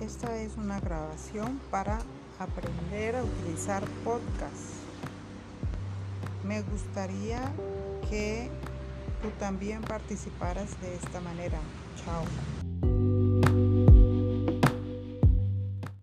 Esta es una grabación para aprender a utilizar podcast. Me gustaría que tú también participaras de esta manera. Chao.